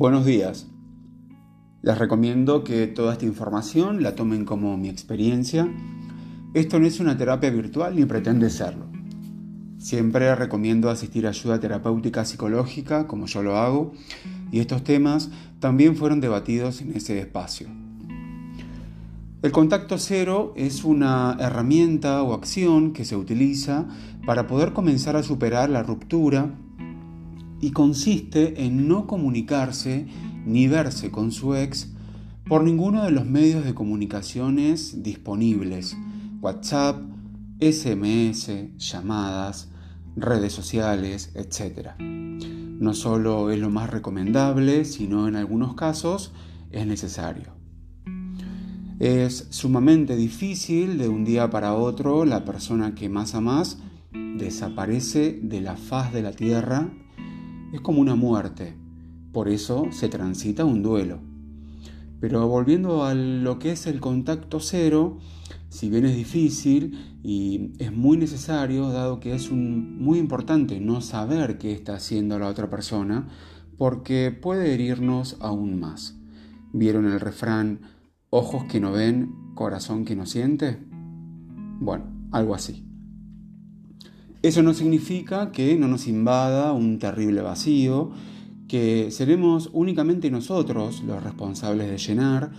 Buenos días. Les recomiendo que toda esta información la tomen como mi experiencia. Esto no es una terapia virtual ni pretende serlo. Siempre recomiendo asistir a ayuda terapéutica psicológica, como yo lo hago, y estos temas también fueron debatidos en ese espacio. El contacto cero es una herramienta o acción que se utiliza para poder comenzar a superar la ruptura y consiste en no comunicarse ni verse con su ex por ninguno de los medios de comunicaciones disponibles, WhatsApp, SMS, llamadas, redes sociales, etc. No solo es lo más recomendable, sino en algunos casos es necesario. Es sumamente difícil de un día para otro la persona que más a más desaparece de la faz de la tierra es como una muerte, por eso se transita un duelo. Pero volviendo a lo que es el contacto cero, si bien es difícil y es muy necesario, dado que es muy importante no saber qué está haciendo la otra persona, porque puede herirnos aún más. ¿Vieron el refrán, ojos que no ven, corazón que no siente? Bueno, algo así. Eso no significa que no nos invada un terrible vacío, que seremos únicamente nosotros los responsables de llenar.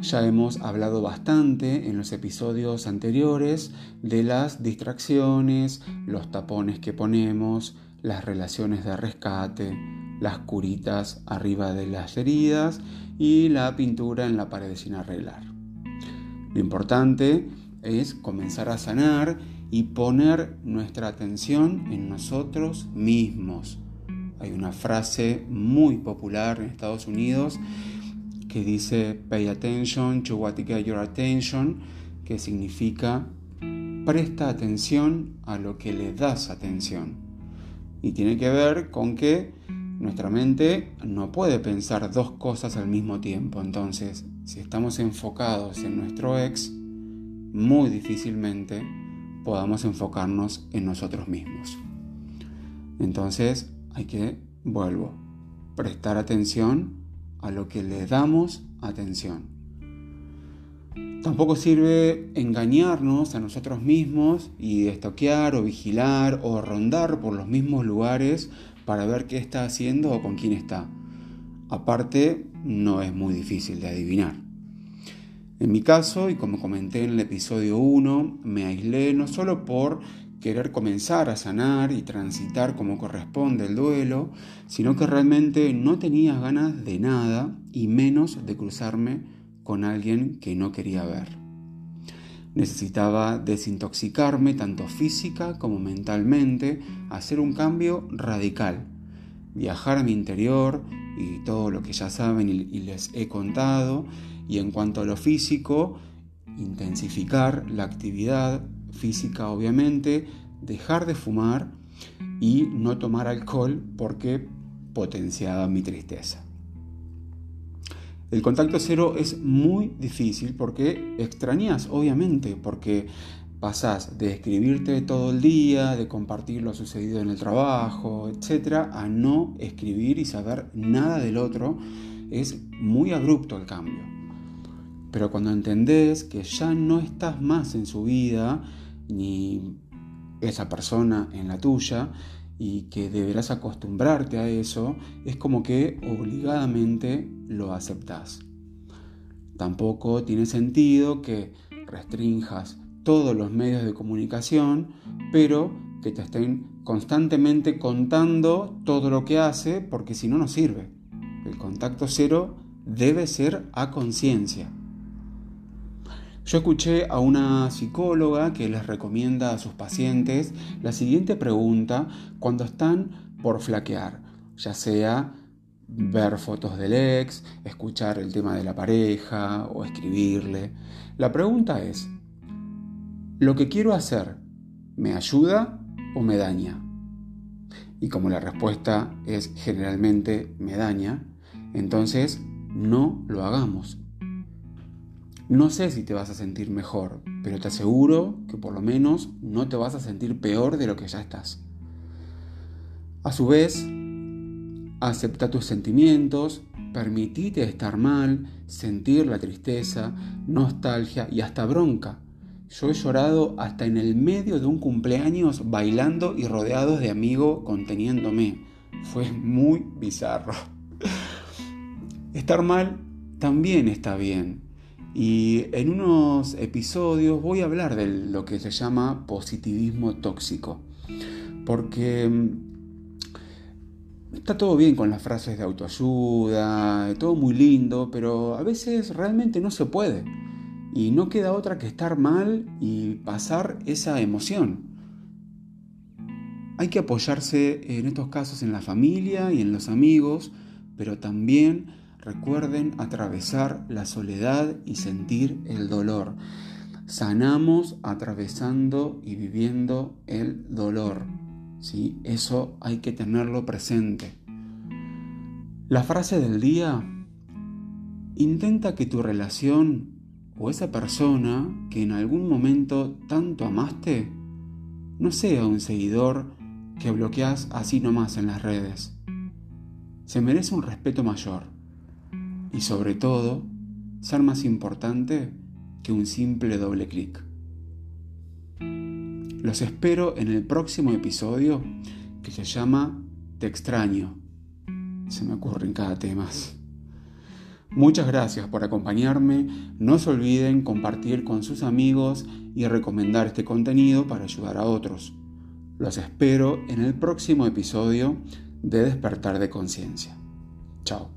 Ya hemos hablado bastante en los episodios anteriores de las distracciones, los tapones que ponemos, las relaciones de rescate, las curitas arriba de las heridas y la pintura en la pared sin arreglar. Lo importante es comenzar a sanar y poner nuestra atención en nosotros mismos. Hay una frase muy popular en Estados Unidos que dice pay attention to what get your attention, que significa presta atención a lo que le das atención. Y tiene que ver con que nuestra mente no puede pensar dos cosas al mismo tiempo. Entonces, si estamos enfocados en nuestro ex, muy difícilmente podamos enfocarnos en nosotros mismos. Entonces hay que, vuelvo, prestar atención a lo que le damos atención. Tampoco sirve engañarnos a nosotros mismos y estoquear o vigilar o rondar por los mismos lugares para ver qué está haciendo o con quién está. Aparte, no es muy difícil de adivinar. En mi caso, y como comenté en el episodio 1, me aislé no solo por querer comenzar a sanar y transitar como corresponde el duelo, sino que realmente no tenía ganas de nada y menos de cruzarme con alguien que no quería ver. Necesitaba desintoxicarme tanto física como mentalmente, hacer un cambio radical, viajar a mi interior y todo lo que ya saben y les he contado, y en cuanto a lo físico, intensificar la actividad física obviamente, dejar de fumar y no tomar alcohol porque potenciaba mi tristeza. El contacto cero es muy difícil porque extrañas, obviamente, porque pasás de escribirte todo el día, de compartir lo sucedido en el trabajo, etc., a no escribir y saber nada del otro. Es muy abrupto el cambio. Pero cuando entendés que ya no estás más en su vida, ni esa persona en la tuya, y que deberás acostumbrarte a eso, es como que obligadamente lo aceptás. Tampoco tiene sentido que restrinjas todos los medios de comunicación, pero que te estén constantemente contando todo lo que hace, porque si no, no sirve. El contacto cero debe ser a conciencia. Yo escuché a una psicóloga que les recomienda a sus pacientes la siguiente pregunta cuando están por flaquear, ya sea ver fotos del ex, escuchar el tema de la pareja o escribirle. La pregunta es, ¿lo que quiero hacer me ayuda o me daña? Y como la respuesta es generalmente me daña, entonces no lo hagamos. No sé si te vas a sentir mejor, pero te aseguro que por lo menos no te vas a sentir peor de lo que ya estás. A su vez, Acepta tus sentimientos, permitite estar mal, sentir la tristeza, nostalgia y hasta bronca. Yo he llorado hasta en el medio de un cumpleaños bailando y rodeados de amigos conteniéndome. Fue muy bizarro. Estar mal también está bien. Y en unos episodios voy a hablar de lo que se llama positivismo tóxico. Porque Está todo bien con las frases de autoayuda, todo muy lindo, pero a veces realmente no se puede. Y no queda otra que estar mal y pasar esa emoción. Hay que apoyarse en estos casos en la familia y en los amigos, pero también recuerden atravesar la soledad y sentir el dolor. Sanamos atravesando y viviendo el dolor. ¿sí? Eso hay que tenerlo presente. La frase del día, intenta que tu relación o esa persona que en algún momento tanto amaste no sea un seguidor que bloqueas así nomás en las redes. Se merece un respeto mayor y sobre todo ser más importante que un simple doble clic. Los espero en el próximo episodio que se llama Te extraño. Se me ocurren cada tema. Muchas gracias por acompañarme. No se olviden compartir con sus amigos y recomendar este contenido para ayudar a otros. Los espero en el próximo episodio de Despertar de Conciencia. Chao.